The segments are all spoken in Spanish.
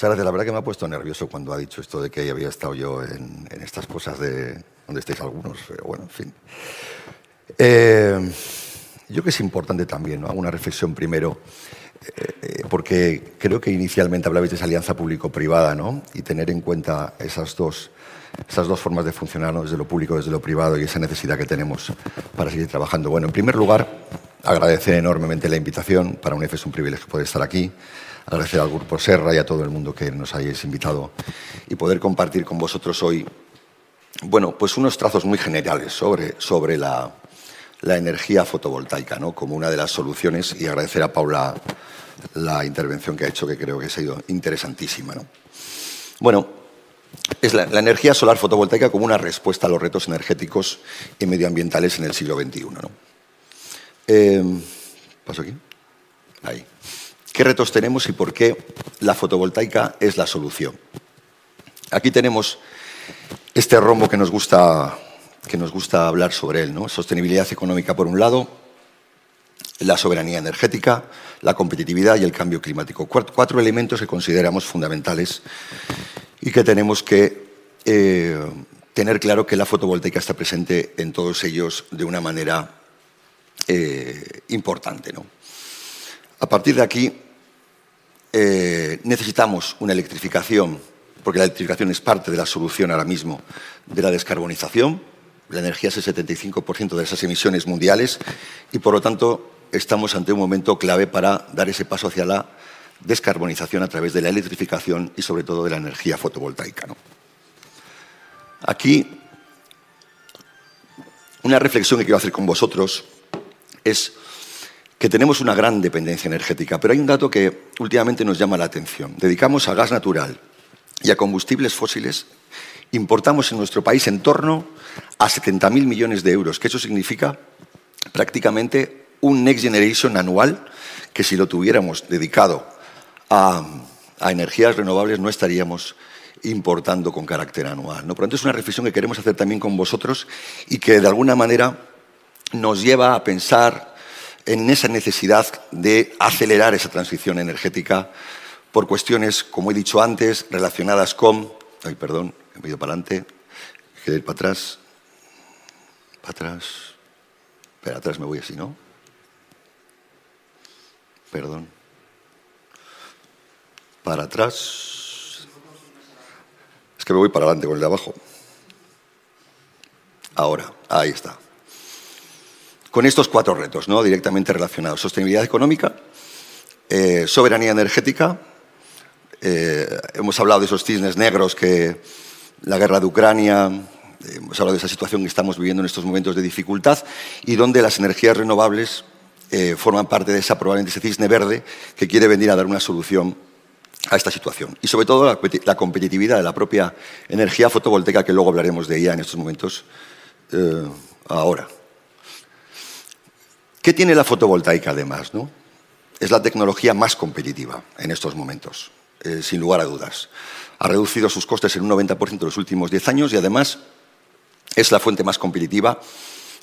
Gracias. La verdad que me ha puesto nervioso cuando ha dicho esto de que había estado yo en, estas cosas de donde estáis algunos. Pero bueno, en fin. Eh, yo creo que es importante también, ¿no? Hago una reflexión primero, eh, eh, porque creo que inicialmente hablabais de esa alianza público-privada, ¿no? Y tener en cuenta esas dos, esas dos formas de funcionar, ¿no? desde lo público, desde lo privado, y esa necesidad que tenemos para seguir trabajando. Bueno, en primer lugar, agradecer enormemente la invitación. Para UNEF es un privilegio poder estar aquí agradecer al Grupo Serra y a todo el mundo que nos hayáis invitado y poder compartir con vosotros hoy, bueno, pues unos trazos muy generales sobre, sobre la, energía fotovoltaica, ¿no? Como una de las soluciones y agradecer a Paula la intervención que ha hecho, que creo que ha sido interesantísima, ¿no? Bueno, es la, energía solar fotovoltaica como una respuesta a los retos energéticos y medioambientales en el siglo XXI, ¿no? Eh, ¿Paso aquí? Ahí qué retos tenemos y por qué la fotovoltaica es la solución. Aquí tenemos este rombo que nos gusta, que nos gusta hablar sobre él. ¿no? Sostenibilidad económica por un lado, la soberanía energética, la competitividad y el cambio climático. Cuatro, elementos que consideramos fundamentales y que tenemos que eh, tener claro que la fotovoltaica está presente en todos ellos de una manera eh, importante. A partir de aquí, eh, necesitamos una electrificación, porque la electrificación es parte de la solución ahora mismo de la descarbonización. La energía es el 75% de esas emisiones mundiales y, por lo tanto, estamos ante un momento clave para dar ese paso hacia la descarbonización a través de la electrificación y, sobre todo, de la energía fotovoltaica. Aquí, una reflexión que quiero hacer con vosotros es que tenemos una gran dependencia energética, pero hay un dato que últimamente nos llama la atención. Dedicamos a gas natural y a combustibles fósiles, importamos en nuestro país en torno a 70.000 millones de euros, que eso significa prácticamente un Next Generation anual, que si lo tuviéramos dedicado a, energías renovables no estaríamos importando con carácter anual. ¿no? Por lo tanto, es una reflexión que queremos hacer también con vosotros y que de alguna manera nos lleva a pensar en esa necesidad de acelerar esa transición energética por cuestiones, como he dicho antes, relacionadas con... Ay, perdón, he ido para adelante, quiero ir para atrás, para atrás, para atrás me voy así, ¿no? Perdón. Para atrás. Es que me voy para adelante con el de abajo. Ahora, ahí está con estos cuatro retos ¿no? directamente relacionados. Sostenibilidad económica, eh, soberanía energética, eh, hemos hablado de esos cisnes negros que la guerra de Ucrania, eh, hemos hablado de esa situación que estamos viviendo en estos momentos de dificultad y donde las energías renovables forman parte de esa probablemente ese cisne verde que quiere venir a dar una solución a esta situación. Y sobre todo la, la competitividad de la propia energía fotovoltaica, que luego hablaremos de ella en estos momentos ahora. ¿Qué tiene la fotovoltaica además? ¿no? Es la tecnología más competitiva en estos momentos, eh, sin lugar a dudas. Ha reducido sus costes en un 90% en los últimos 10 años y además es la fuente más competitiva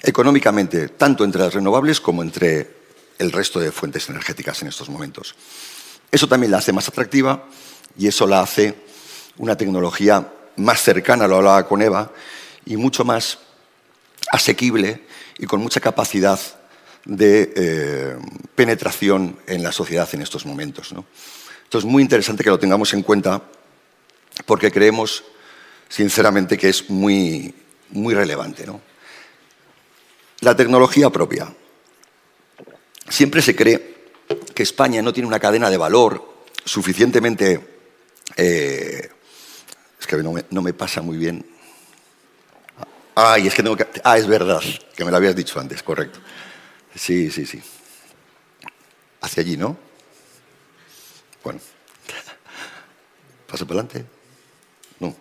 económicamente, tanto entre las renovables como entre el resto de fuentes energéticas en estos momentos. Eso también la hace más atractiva y eso la hace una tecnología más cercana, lo hablaba con Eva, y mucho más asequible y con mucha capacidad de eh, penetración en la sociedad en estos momentos. Esto es muy interesante que lo tengamos en cuenta porque creemos, sinceramente, que es muy, muy relevante. ¿no? La tecnología propia. Siempre se cree que España no tiene una cadena de valor suficientemente... Eh, es que no me, no me pasa muy bien. Ay, es que tengo que... Ah, es verdad, que me lo habías dicho antes, correcto. Sí, sí, sí. Hacia allí, ¿no? Bueno. ¿Paso para adelante? No.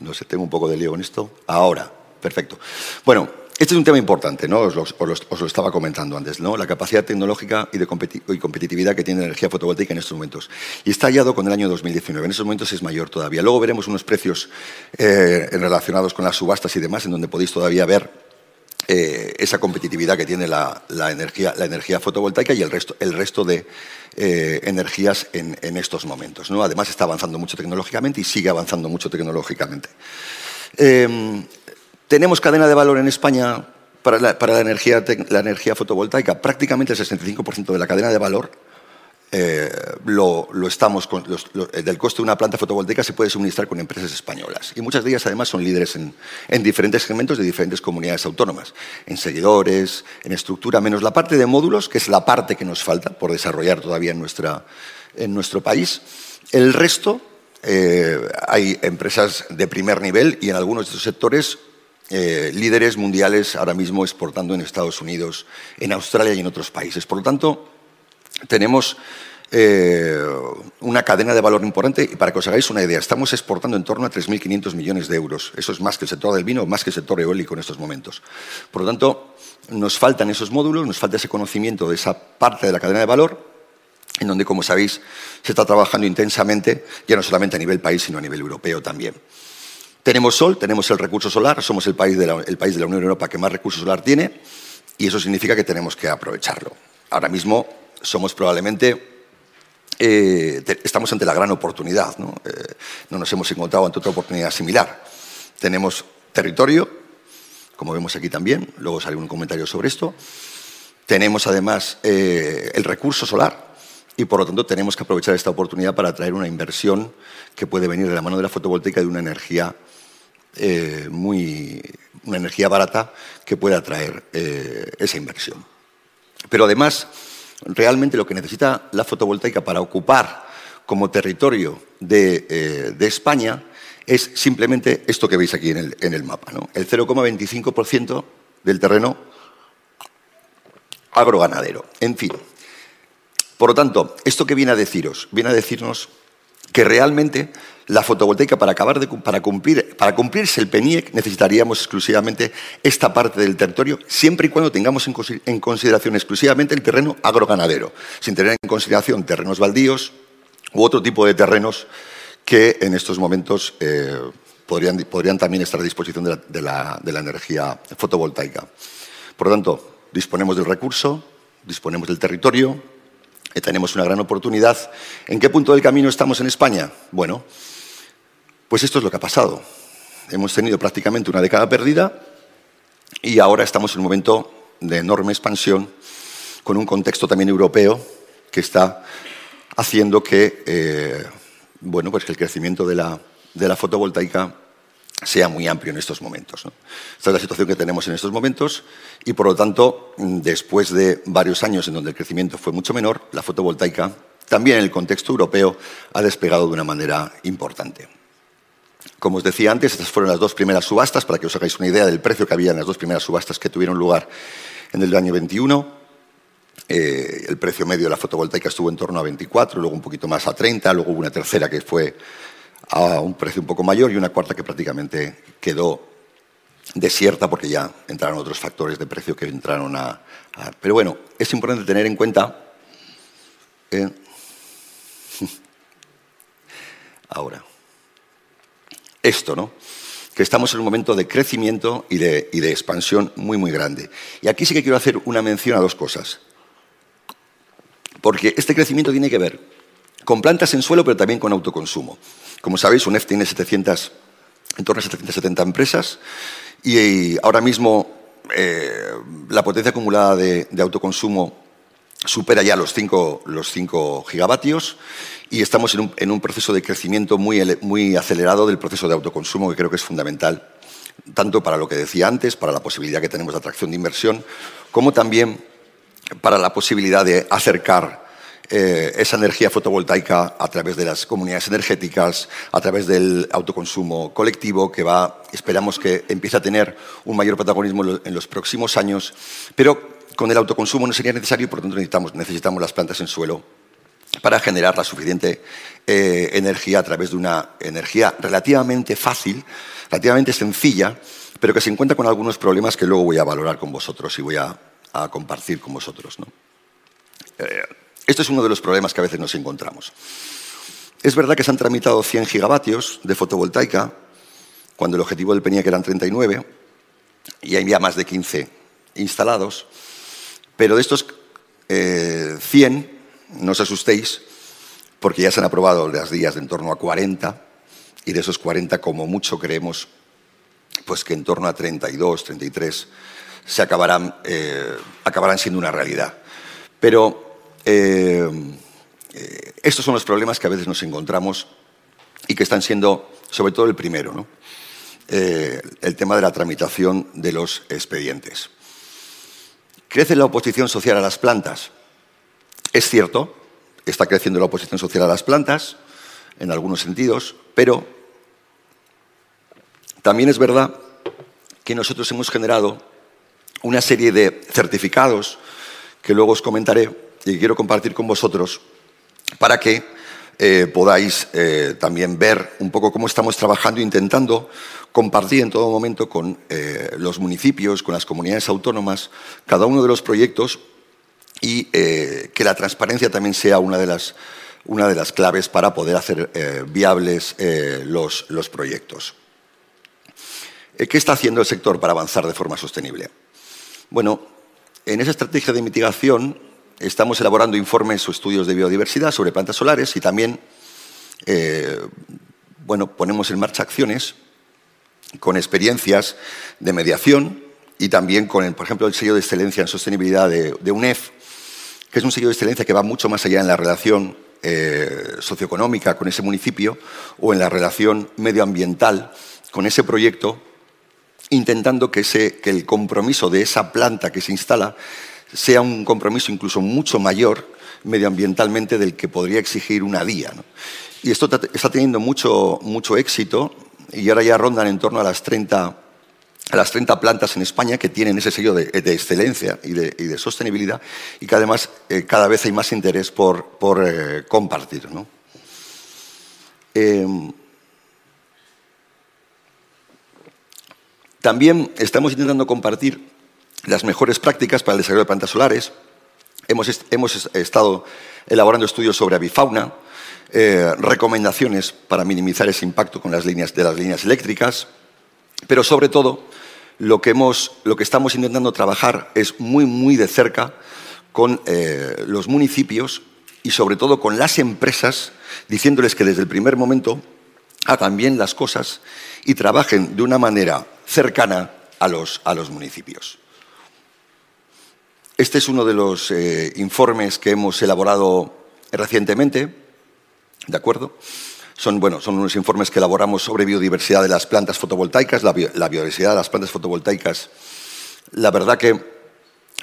No sé, tengo un poco de lío con esto. Ahora, perfecto. Bueno, este es un tema importante, ¿no? Os lo, estaba comentando antes, ¿no? La capacidad tecnológica y de competitividad que tiene la energía fotovoltaica en estos momentos. Y está hallado con el año 2019. En estos momentos es mayor todavía. Luego veremos unos precios eh, relacionados con las subastas y demás, en donde podéis todavía ver eh, esa competitividad que tiene la, energía, la energía fotovoltaica y el resto, el resto de eh, energías en, estos momentos. ¿no? Además, está avanzando mucho tecnológicamente y sigue avanzando mucho tecnológicamente. Em, tenemos cadena de valor en España para la, para la, energía, la energía fotovoltaica. Prácticamente el 65% de la cadena de valor eh, lo, estamos eh, del coste de una planta fotovoltaica se puede suministrar con empresas españolas. Y muchas de ellas además son líderes en, diferentes segmentos de diferentes comunidades autónomas, en seguidores, en estructura, menos la parte de módulos, que es la parte que nos falta por desarrollar todavía en, nuestra, en nuestro país. El resto, eh, hay empresas de primer nivel y en algunos de esos sectores líderes mundiales ahora mismo exportando en Estados Unidos, en Australia y en otros países. Por lo tanto, tenemos eh, una cadena de valor importante y para que os hagáis una idea, estamos exportando en torno a 3.500 millones de euros. Eso es más que el sector del vino, más que el sector eólico en estos momentos. Por lo tanto, nos faltan esos módulos, nos falta ese conocimiento de esa parte de la cadena de valor en donde, como sabéis, se está trabajando intensamente, ya no solamente a nivel país, sino a nivel europeo también. Tenemos sol, tenemos el recurso solar, somos el país de el país de la Unión Europea que más recurso solar tiene y eso significa que tenemos que aprovecharlo. Ahora mismo somos probablemente eh, estamos ante la gran oportunidad. ¿no? Eh, ¿no? nos hemos encontrado ante otra oportunidad similar. Tenemos territorio, como vemos aquí también, luego sale un comentario sobre esto. Tenemos además eh, el recurso solar y por lo tanto tenemos que aprovechar esta oportunidad para traer una inversión que puede venir de la mano de la fotovoltaica de una energía muy una energía barata que pueda traer esa inversión. Pero además realmente lo que necesita la fotovoltaica para ocupar como territorio de, eh, España es simplemente esto que veis aquí en el, mapa, el 0,25% del terreno agroganadero. En fin, por lo tanto, esto que viene a deciros, viene a decirnos que realmente la fotovoltaica, para, cumplirse el PENIEC, necesitaríamos exclusivamente esta parte del territorio, siempre y cuando tengamos en, consideración exclusivamente el terreno agroganadero, sin tener en consideración terrenos baldíos u otro tipo de terrenos que en estos momentos eh, podrían, también estar a disposición de la, energía fotovoltaica. Por lo tanto, disponemos del recurso, disponemos del territorio, y tenemos una gran oportunidad. ¿En qué punto del camino estamos en España? Bueno, pues esto es lo que ha pasado. Hemos tenido prácticamente una década perdida y ahora estamos en un momento de enorme expansión con un contexto también europeo que está haciendo que, eh, bueno, pues el crecimiento de la, de la, fotovoltaica sea muy amplio en estos momentos. Esta es la situación que tenemos en estos momentos y, por lo tanto, después de varios años en donde el crecimiento fue mucho menor, la fotovoltaica, también en el contexto europeo, ha despegado de una manera importante. Como os decía antes, estas fueron las dos primeras subastas, para que os hagáis una idea del precio que había en las dos primeras subastas que tuvieron lugar en el año 21. Eh, el precio medio de la fotovoltaica estuvo en torno a 24, luego un poquito más a 30, luego hubo una tercera que fue a un precio un poco mayor y una cuarta que prácticamente quedó desierta porque ya entraron otros factores de precio que entraron a... Pero bueno, es importante tener en cuenta... Eh, ahora esto, ¿no? que estamos en un momento de crecimiento y de, expansión muy, muy grande. Y aquí sí que quiero hacer una mención a dos cosas. Porque este crecimiento tiene que ver con plantas en suelo, pero también con autoconsumo. Como sabéis, UNEF tiene 700, en torno a 770 empresas y ahora mismo eh, la potencia acumulada de, autoconsumo supera ya los 5 los gigavatios y estamos en un, proceso de crecimiento muy, muy acelerado del proceso de autoconsumo que creo que es fundamental, tanto para lo que decía antes, para la posibilidad que tenemos de atracción de inversión, como también para la posibilidad de acercar eh, esa energía fotovoltaica a través de las comunidades energéticas, a través del autoconsumo colectivo, que va, esperamos que empiece a tener un mayor protagonismo en los próximos años, pero con el autoconsumo no sería necesario, por lo tanto necesitamos, las plantas en suelo para generar la suficiente eh, energía a través de una energía relativamente fácil, relativamente sencilla, pero que se encuentra con algunos problemas que luego voy a valorar con vosotros y voy a, compartir con vosotros. ¿no? Eh, este es uno de los problemas que a veces nos encontramos. Es verdad que se han tramitado 100 gigavatios de fotovoltaica, cuando el objetivo del PENIAC eran 39, y hay más de 15 instalados, pero de estos 100, eh, no os asustéis, porque ya se han aprobado las días de en torno a 40, y de esos 40 como mucho creemos pues que en torno a 32, 33 se acabarán, eh, acabarán siendo una realidad. Pero eh, estos son los problemas que a veces nos encontramos y que están siendo, sobre todo el primero. Eh, el tema de la tramitación de los expedientes. ¿Crece la oposición social a las plantas? Es cierto, está creciendo la oposición social a las plantas, en algunos sentidos, pero también es verdad que nosotros hemos generado una serie de certificados que luego os comentaré y quiero compartir con vosotros para que eh, podáis eh, también ver un poco cómo estamos trabajando, intentando compartir en todo momento con eh, los municipios, con las comunidades autónomas, cada uno de los proyectos y que la transparencia también sea una de las, una de las claves para poder hacer viables los, los proyectos. ¿Qué está haciendo el sector para avanzar de forma sostenible? Bueno, en esa estrategia de mitigación estamos elaborando informes o estudios de biodiversidad sobre plantas solares y también eh, bueno, ponemos en marcha acciones con experiencias de mediación y también con, por ejemplo, el sello de excelencia en sostenibilidad de, UNEF, que es un sello de excelencia que va mucho más allá en la relación eh, socioeconómica con ese municipio o en la relación medioambiental con ese proyecto, intentando que, que el compromiso de esa planta que se instala sea un compromiso incluso mucho mayor medioambientalmente del que podría exigir una día. Y esto está teniendo mucho, mucho éxito y ahora ya rondan en torno a las 30, a las 30 plantas en España que tienen ese sello de, excelencia y de, sostenibilidad y que además eh, cada vez hay más interés por, por eh, compartir. Em, también estamos intentando compartir las mejores prácticas para el desarrollo de plantas solares. Hemos, estado elaborando estudios sobre avifauna, eh, recomendaciones para minimizar ese impacto con las líneas de las líneas eléctricas, pero sobre todo lo que, estamos intentando trabajar es muy, muy de cerca con eh, los municipios y sobre todo con las empresas, diciéndoles que desde el primer momento hagan bien las cosas y trabajen de una manera cercana a los municipios. Este es uno de los eh, informes que hemos elaborado recientemente, ¿de acuerdo? Son, bueno, son unos informes que elaboramos sobre biodiversidad de las plantas fotovoltaicas, la, biodiversidad de las plantas fotovoltaicas. La verdad que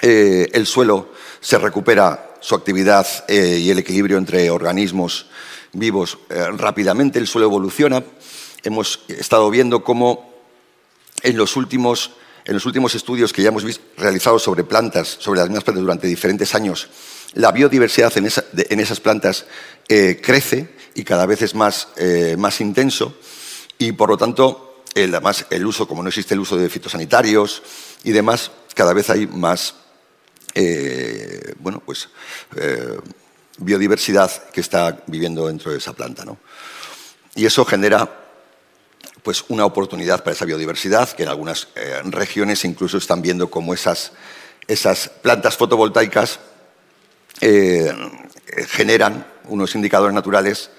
eh, el suelo se recupera su actividad eh, y el equilibrio entre organismos vivos rápidamente, el suelo evoluciona. Hemos estado viendo cómo en los últimos en los últimos estudios que ya hemos realizado sobre plantas, sobre las mismas plantas durante diferentes años, la biodiversidad en, esas plantas eh, crece y cada vez es más, eh, más intenso y por lo tanto el, además el uso, como no existe el uso de fitosanitarios y demás, cada vez hay más eh, bueno, pues, biodiversidad que está viviendo dentro de esa planta. ¿no? Y eso genera pues una oportunidad para esa biodiversidad, que en algunas eh, regiones incluso están viendo cómo esas, esas plantas fotovoltaicas eh, generan unos indicadores naturales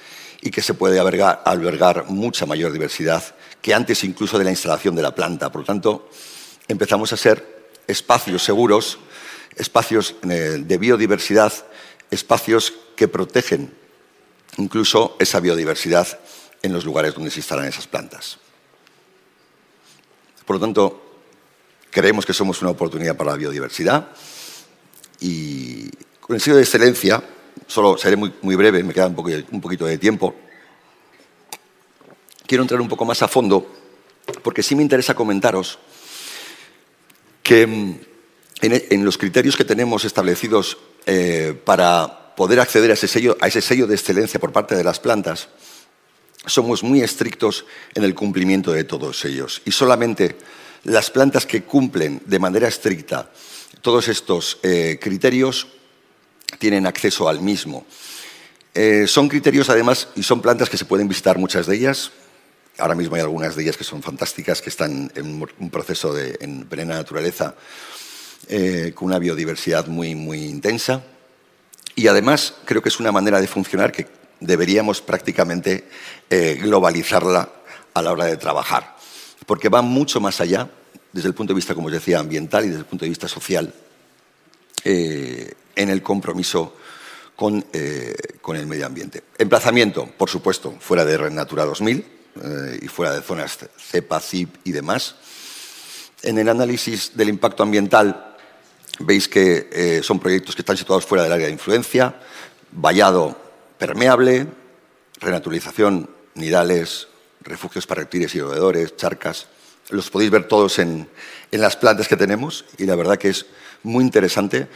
y que se puede albergar, mucha mayor diversidad que antes incluso de la instalación de la planta. Por lo tanto, empezamos a ser espacios seguros, espacios eh, de biodiversidad, espacios que protegen incluso esa biodiversidad en los lugares donde se instalan esas plantas. Por lo tanto, creemos que somos una oportunidad para la biodiversidad y con el sello de excelencia, solo seré muy, muy breve, me queda un, poquito de tiempo, quiero entrar un poco más a fondo porque sí me interesa comentaros que mm, en, los criterios que tenemos establecidos eh, para poder acceder a ese, sello, a ese sello de excelencia por parte de las plantas, somos muy estrictos en el cumplimiento de todos ellos. Y solamente las plantas que cumplen de manera estricta todos estos eh, criterios tienen acceso al mismo. Eh, son criterios, además, y son plantas que se pueden visitar muchas de ellas. ahora mismo hay algunas de ellas que son fantásticas, que están en un proceso de, en plena naturaleza, eh, con una biodiversidad muy, muy intensa. Y además creo que es una manera de funcionar que deberíamos prácticamente eh, globalizarla a la hora de trabajar, porque va mucho más allá, desde el punto de vista, como os decía, ambiental y desde el punto de vista social, eh, en el compromiso con, con, el medio ambiente. Emplazamiento, por supuesto, fuera de Red Natura 2000 y fuera de zonas CEPA, CIP y demás. En el análisis del impacto ambiental Veis que eh, son proyectos que están situados fuera del área de influencia, vallado permeable, renaturalización, nidales, refugios para reptiles y roedores, charcas. Los podéis ver todos en, en las plantas que tenemos y la verdad que es muy interesante.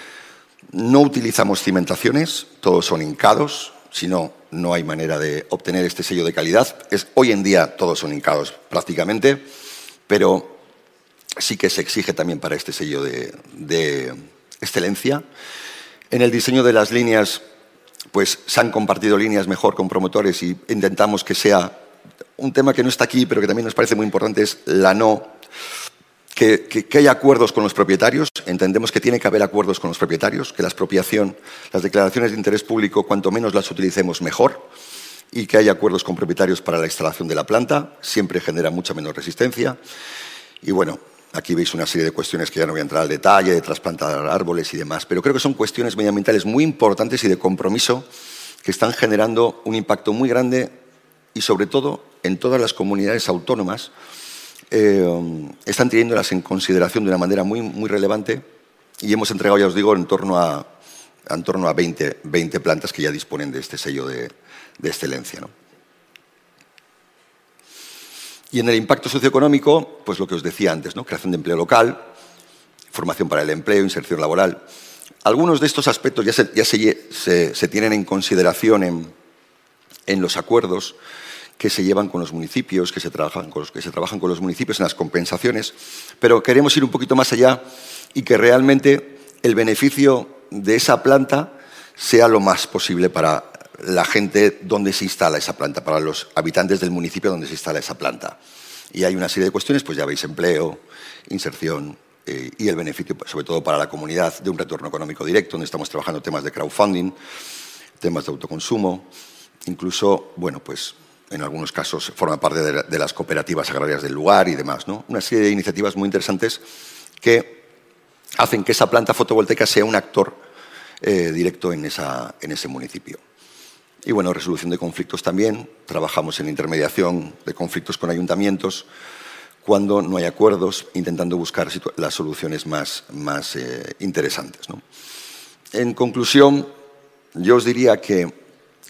No utilizamos cimentaciones, todos son hincados, si no, no hay manera de obtener este sello de calidad. Es, hoy en día todos son hincados prácticamente, pero sí que se exige también para este sello de, excelencia. En el diseño de las líneas, pues se han compartido líneas mejor con promotores y intentamos que sea un tema que no está aquí, pero que también nos parece muy importante, es la no, que, que, haya acuerdos con los propietarios. Entendemos que tiene que haber acuerdos con los propietarios, que la expropiación, las declaraciones de interés público, cuanto menos las utilicemos, mejor, y que haya acuerdos con propietarios para la instalación de la planta, siempre genera mucha menos resistencia. Y bueno, Aquí veis una serie de cuestiones que ya no voy a entrar al detalle, de trasplantar árboles y demás, pero creo que son cuestiones medioambientales muy importantes y de compromiso que están generando un impacto muy grande y sobre todo en todas las comunidades autónomas eh, están teniéndolas en consideración de una manera muy, muy relevante y hemos entregado, ya os digo, en torno a, en torno a 20, 20 plantas que ya disponen de este sello de, de excelencia. ¿no? Y en el impacto socioeconómico, pues lo que os decía antes, ¿no? creación de empleo local, formación para el empleo, inserción laboral. Algunos de estos aspectos ya se, ya se, tienen en consideración en, en, los acuerdos que se llevan con los municipios, que se, trabajan con los, que se trabajan con los municipios en las compensaciones, pero queremos ir un poquito más allá y que realmente el beneficio de esa planta sea lo más posible para la gente donde se instala esa planta, para los habitantes del municipio donde se instala esa planta. Y hay una serie de cuestiones, pues ya veis, empleo, inserción eh, y el beneficio, pues, sobre todo para la comunidad, de un retorno económico directo, donde estamos trabajando temas de crowdfunding, temas de autoconsumo, incluso, bueno, pues en algunos casos forma parte de, las cooperativas agrarias del lugar y demás, ¿no? Una serie de iniciativas muy interesantes que hacen que esa planta fotovoltaica sea un actor eh, directo en, esa, en ese municipio. Y bueno, resolución de conflictos también. Trabajamos en intermediación de conflictos con ayuntamientos cuando no hay acuerdos, intentando buscar las soluciones más, más eh, interesantes. En conclusión, yo os diría que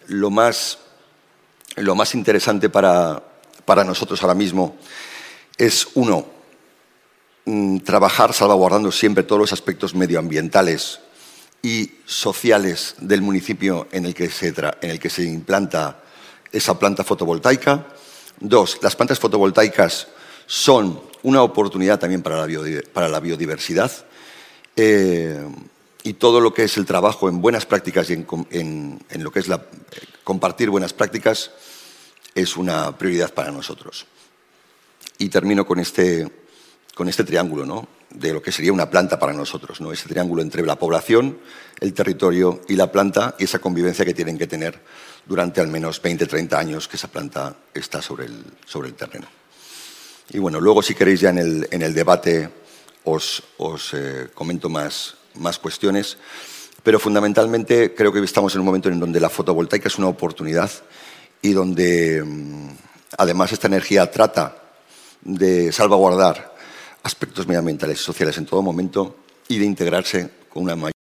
lo más, lo más interesante para, para nosotros ahora mismo es, uno, mm, trabajar salvaguardando siempre todos los aspectos medioambientales y sociales del municipio en el que se, en el que se implanta esa planta fotovoltaica. Dos, las plantas fotovoltaicas son una oportunidad también para la, biodiversidad eh, y todo lo que es el trabajo en buenas prácticas y en, en, lo que es la, compartir buenas prácticas es una prioridad para nosotros. Y termino con este, con este triángulo, ¿no? De lo que sería una planta para nosotros, ¿no? ese triángulo entre la población, el territorio y la planta y esa convivencia que tienen que tener durante al menos 20, 30 años que esa planta está sobre el, sobre el terreno. Y bueno, luego si queréis ya en el, en el debate os, os eh, comento más, más cuestiones, pero fundamentalmente creo que estamos en un momento en donde la fotovoltaica es una oportunidad y donde mm, además esta energía trata de salvaguardar aspectos medioambientales y sociales en todo momento y de integrarse con una mayor